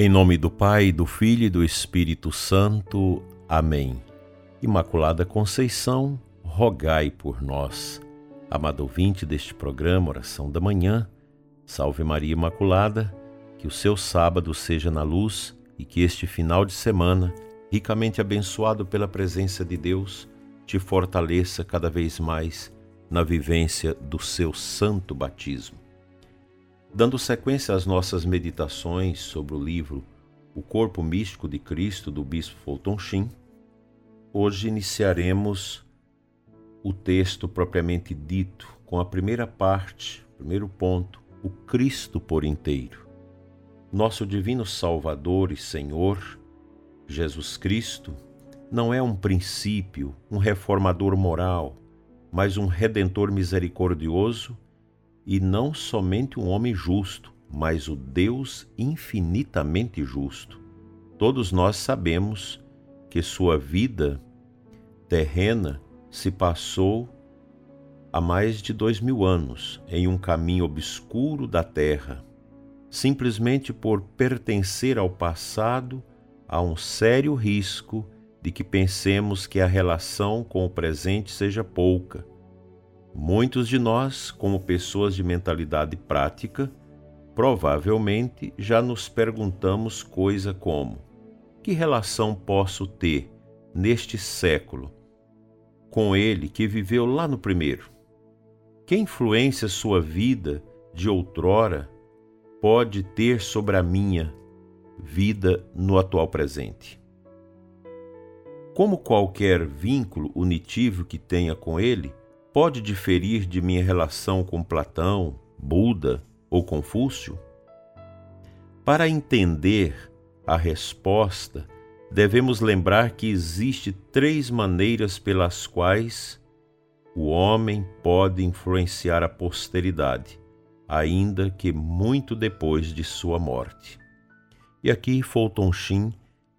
Em nome do Pai, do Filho e do Espírito Santo. Amém. Imaculada Conceição, rogai por nós. Amado ouvinte deste programa, Oração da Manhã, Salve Maria Imaculada, que o seu sábado seja na luz e que este final de semana, ricamente abençoado pela presença de Deus, te fortaleça cada vez mais na vivência do seu santo batismo. Dando sequência às nossas meditações sobre o livro O Corpo Místico de Cristo, do Bispo Fulton Sheen, hoje iniciaremos o texto propriamente dito, com a primeira parte, primeiro ponto, o Cristo por inteiro. Nosso divino Salvador e Senhor, Jesus Cristo, não é um princípio, um reformador moral, mas um redentor misericordioso e não somente um homem justo, mas o Deus infinitamente justo. Todos nós sabemos que sua vida terrena se passou há mais de dois mil anos em um caminho obscuro da terra, simplesmente por pertencer ao passado, há um sério risco de que pensemos que a relação com o presente seja pouca Muitos de nós, como pessoas de mentalidade prática, provavelmente já nos perguntamos coisa como: que relação posso ter neste século com ele que viveu lá no primeiro? Que influência sua vida de outrora pode ter sobre a minha vida no atual presente? Como qualquer vínculo unitivo que tenha com ele, pode diferir de minha relação com Platão, Buda ou Confúcio? Para entender a resposta, devemos lembrar que existe três maneiras pelas quais o homem pode influenciar a posteridade, ainda que muito depois de sua morte. E aqui Fulton Sheen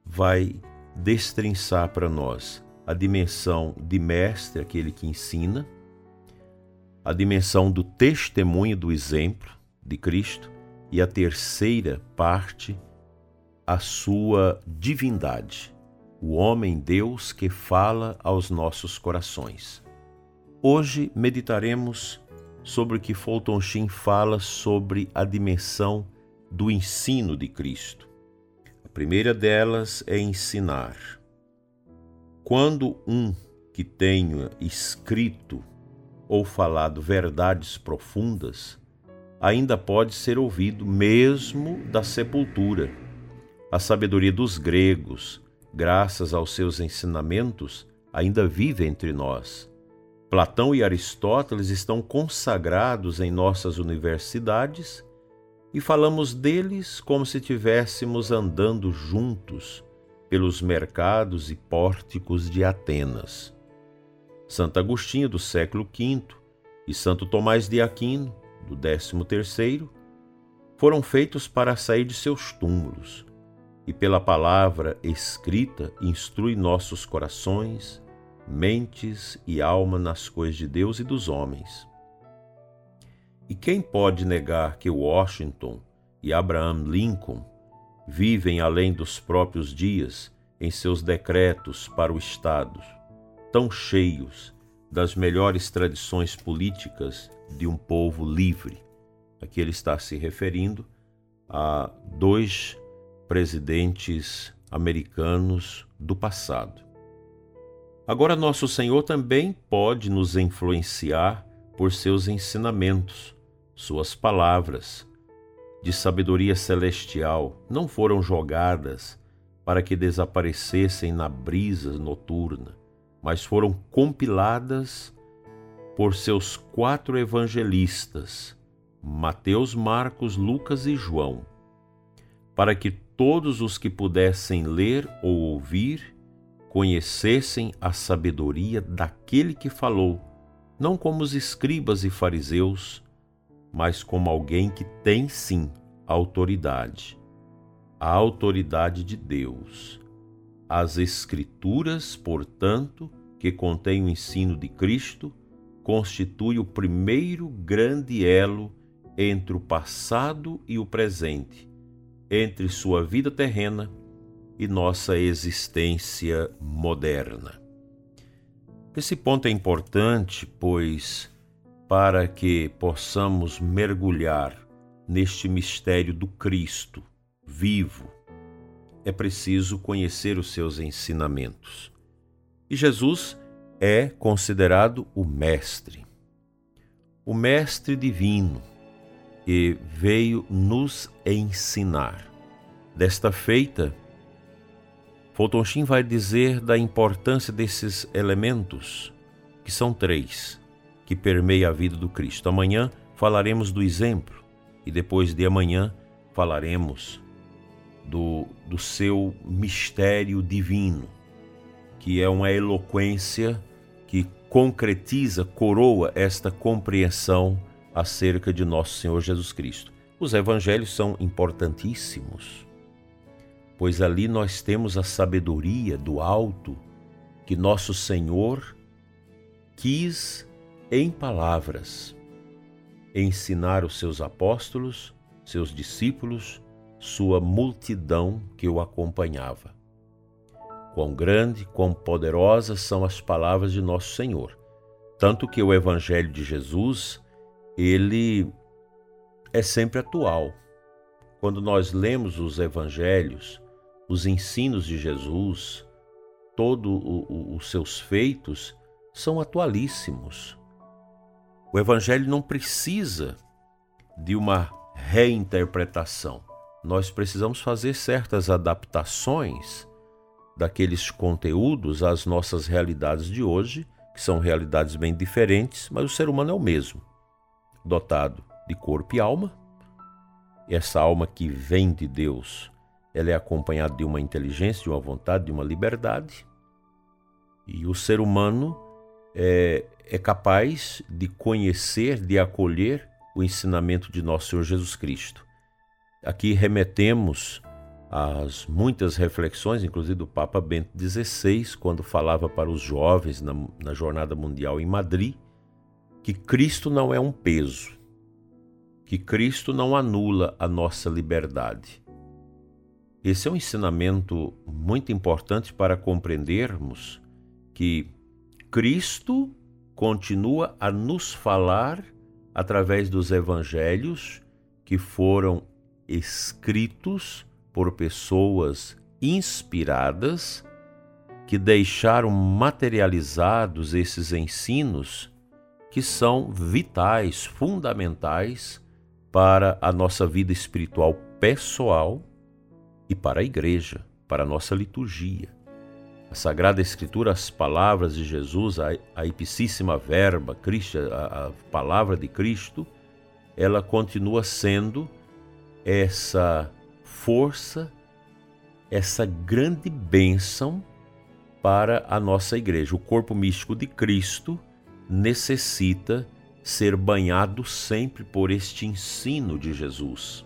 vai destrinçar para nós a dimensão de mestre, aquele que ensina, a dimensão do testemunho do exemplo de Cristo e a terceira parte, a sua divindade, o homem Deus que fala aos nossos corações. Hoje meditaremos sobre o que Fulton Sheen fala sobre a dimensão do ensino de Cristo. A primeira delas é ensinar. Quando um que tenha escrito ou falado verdades profundas, ainda pode ser ouvido mesmo da sepultura. A sabedoria dos gregos, graças aos seus ensinamentos, ainda vive entre nós. Platão e Aristóteles estão consagrados em nossas universidades e falamos deles como se estivéssemos andando juntos pelos mercados e pórticos de Atenas. Santo Agostinho, do século V, e Santo Tomás de Aquino, do décimo terceiro, foram feitos para sair de seus túmulos, e pela palavra escrita instrui nossos corações, mentes e alma nas coisas de Deus e dos homens. E quem pode negar que Washington e Abraham Lincoln vivem além dos próprios dias em seus decretos para o Estado? Tão cheios das melhores tradições políticas de um povo livre. Aqui ele está se referindo a dois presidentes americanos do passado. Agora, nosso Senhor também pode nos influenciar por seus ensinamentos, suas palavras de sabedoria celestial não foram jogadas para que desaparecessem na brisa noturna mas foram compiladas por seus quatro evangelistas, Mateus, Marcos, Lucas e João, para que todos os que pudessem ler ou ouvir conhecessem a sabedoria daquele que falou, não como os escribas e fariseus, mas como alguém que tem sim autoridade, a autoridade de Deus as Escrituras, portanto, que contêm o ensino de Cristo, constitui o primeiro grande elo entre o passado e o presente, entre sua vida terrena e nossa existência moderna. Esse ponto é importante, pois, para que possamos mergulhar neste mistério do Cristo vivo, é preciso conhecer os seus ensinamentos. E Jesus é considerado o Mestre, o Mestre divino, que veio nos ensinar. Desta feita, Fulton Sheen vai dizer da importância desses elementos, que são três, que permeiam a vida do Cristo. Amanhã falaremos do exemplo e depois de amanhã falaremos do, do seu mistério divino, que é uma eloquência que concretiza, coroa esta compreensão acerca de nosso Senhor Jesus Cristo. Os evangelhos são importantíssimos pois ali nós temos a sabedoria do alto que nosso Senhor quis, em palavras, ensinar os seus apóstolos, seus discípulos, sua multidão que o acompanhava. Quão grande, quão poderosas são as palavras de nosso Senhor. Tanto que o Evangelho de Jesus, ele é sempre atual. Quando nós lemos os evangelhos, os ensinos de Jesus, todos os seus feitos são atualíssimos. O Evangelho não precisa de uma reinterpretação. Nós precisamos fazer certas adaptações daqueles conteúdos às nossas realidades de hoje, que são realidades bem diferentes, mas o ser humano é o mesmo, dotado de corpo e alma. Essa alma que vem de Deus ela é acompanhada de uma inteligência, de uma vontade, de uma liberdade. E o ser humano é, é capaz de conhecer, de acolher o ensinamento de nosso Senhor Jesus Cristo. Aqui remetemos às muitas reflexões, inclusive do Papa Bento XVI, quando falava para os jovens na, na Jornada Mundial em Madrid, que Cristo não é um peso, que Cristo não anula a nossa liberdade. Esse é um ensinamento muito importante para compreendermos que Cristo continua a nos falar através dos evangelhos que foram escritos por pessoas inspiradas que deixaram materializados esses ensinos que são vitais, fundamentais para a nossa vida espiritual pessoal e para a igreja, para a nossa liturgia. A Sagrada Escritura, as palavras de Jesus, a, a ipsíssima verba, a, a palavra de Cristo, ela continua sendo essa força, essa grande bênção para a nossa igreja. O corpo místico de Cristo necessita ser banhado sempre por este ensino de Jesus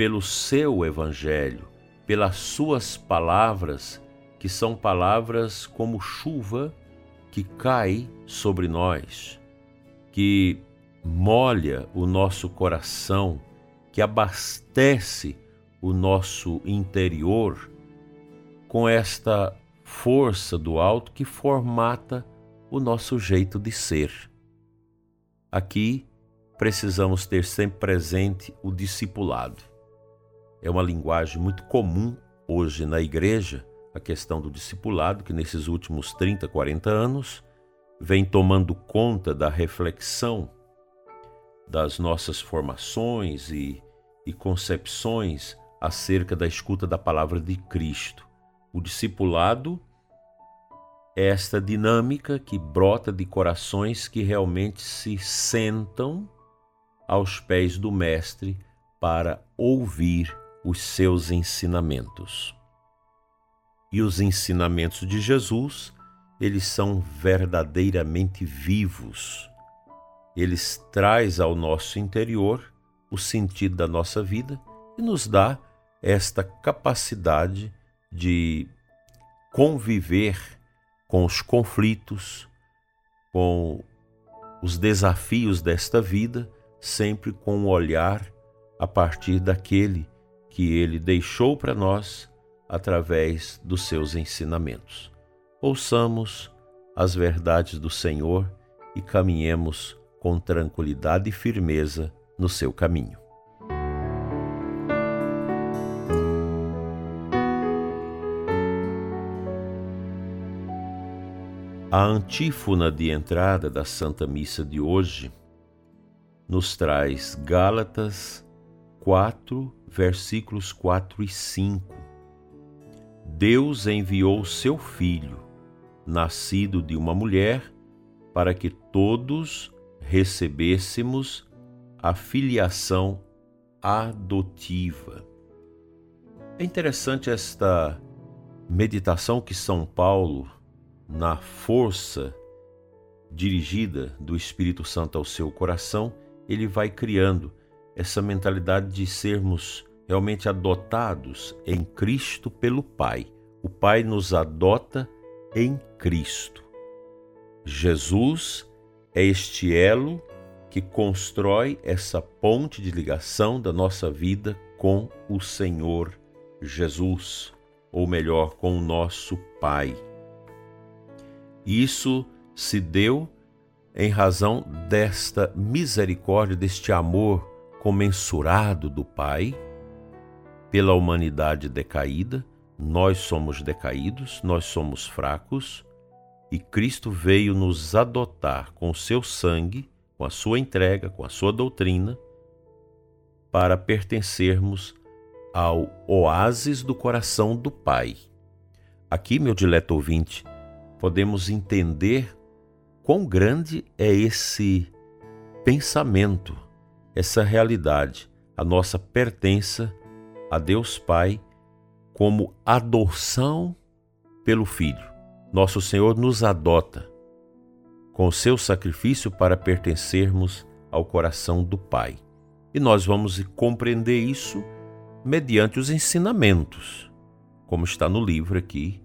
pelo seu evangelho, pelas suas palavras, que são palavras como chuva que cai sobre nós, que molha o nosso coração, que abastece o nosso interior com esta força do alto que formata o nosso jeito de ser. Aqui precisamos ter sempre presente o discipulado é uma linguagem muito comum hoje na igreja, a questão do discipulado, que nesses últimos 30, 40 anos vem tomando conta da reflexão das nossas formações e, e concepções acerca da escuta da palavra de Cristo. O discipulado é esta dinâmica que brota de corações que realmente se sentam aos pés do Mestre para ouvir os seus ensinamentos. E os ensinamentos de Jesus, eles são verdadeiramente vivos. Eles traz ao nosso interior o sentido da nossa vida e nos dá esta capacidade de conviver com os conflitos, com os desafios desta vida, sempre com um olhar a partir daquele que ele deixou para nós através dos seus ensinamentos. Ouçamos as verdades do Senhor e caminhemos com tranquilidade e firmeza no seu caminho. A antífona de entrada da Santa Missa de hoje nos traz Gálatas 4, versículos 4 e 5. Deus enviou seu Filho, nascido de uma mulher, para que todos recebêssemos a filiação adotiva. É interessante esta meditação que São Paulo, na força dirigida do Espírito Santo ao seu coração, ele vai criando essa mentalidade de sermos realmente adotados em Cristo pelo Pai. O Pai nos adota em Cristo. Jesus é este elo que constrói essa ponte de ligação da nossa vida com o Senhor Jesus, ou melhor, com o nosso Pai. Isso se deu em razão desta misericórdia, deste amor comensurado do Pai pela humanidade decaída. Nós somos decaídos, nós somos fracos e Cristo veio nos adotar com o seu sangue, com a sua entrega, com a sua doutrina, para pertencermos ao oásis do coração do Pai. Aqui, meu dileto ouvinte, podemos entender quão grande é esse pensamento, essa realidade, a nossa pertença a Deus Pai como adoção pelo Filho. Nosso Senhor nos adota com o seu sacrifício para pertencermos ao coração do Pai. E nós vamos compreender isso mediante os ensinamentos, como está no livro aqui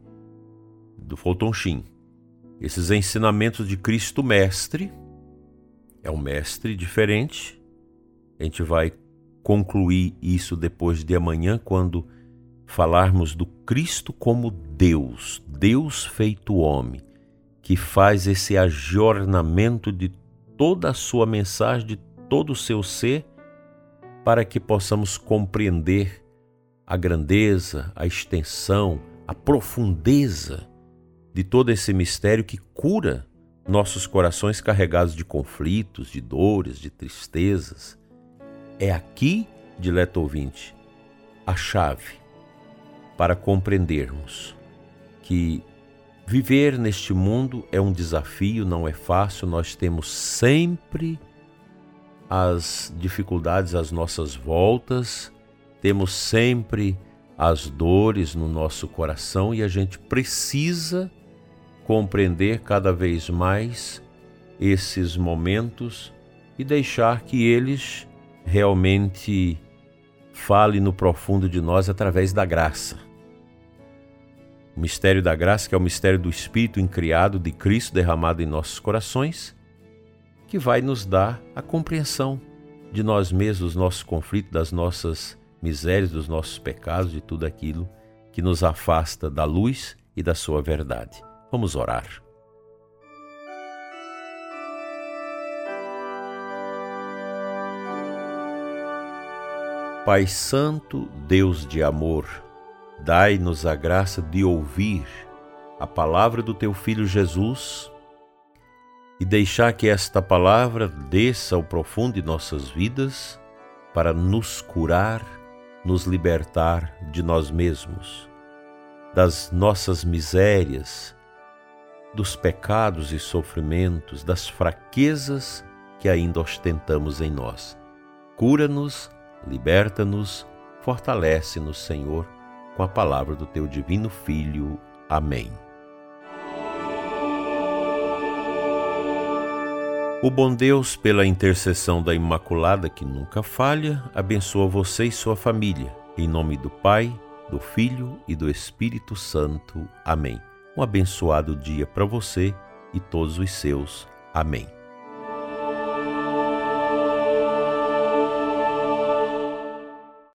do Fulton Sheen. Esses ensinamentos de Cristo Mestre é um mestre diferente. A gente vai concluir isso depois de amanhã, quando falarmos do Cristo como Deus, Deus feito homem, que faz esse ajornamento de toda a sua mensagem, de todo o seu ser, para que possamos compreender a grandeza, a extensão, a profundeza de todo esse mistério que cura nossos corações carregados de conflitos, de dores, de tristezas. É aqui, dileto ouvinte, a chave para compreendermos que viver neste mundo é um desafio, não é fácil, nós temos sempre as dificuldades às nossas voltas, temos sempre as dores no nosso coração e a gente precisa compreender cada vez mais esses momentos e deixar que eles realmente fale no profundo de nós através da graça. O mistério da graça, que é o mistério do Espírito incriado de Cristo derramado em nossos corações, que vai nos dar a compreensão de nós mesmos, dos nossos conflitos, das nossas misérias, dos nossos pecados, de tudo aquilo que nos afasta da luz e da sua verdade. Vamos orar. Pai Santo, Deus de amor, dai-nos a graça de ouvir a palavra do teu Filho Jesus e deixar que esta palavra desça ao profundo de nossas vidas para nos curar, nos libertar de nós mesmos, das nossas misérias, dos pecados e sofrimentos, das fraquezas que ainda ostentamos em nós. Cura-nos, liberta-nos, fortalece-nos, Senhor, com a palavra do teu divino Filho. Amém. O bom Deus, pela intercessão da Imaculada que nunca falha, abençoa você e sua família. Em nome do Pai, do Filho e do Espírito Santo. Amém. Um abençoado dia para você e todos os seus. Amém.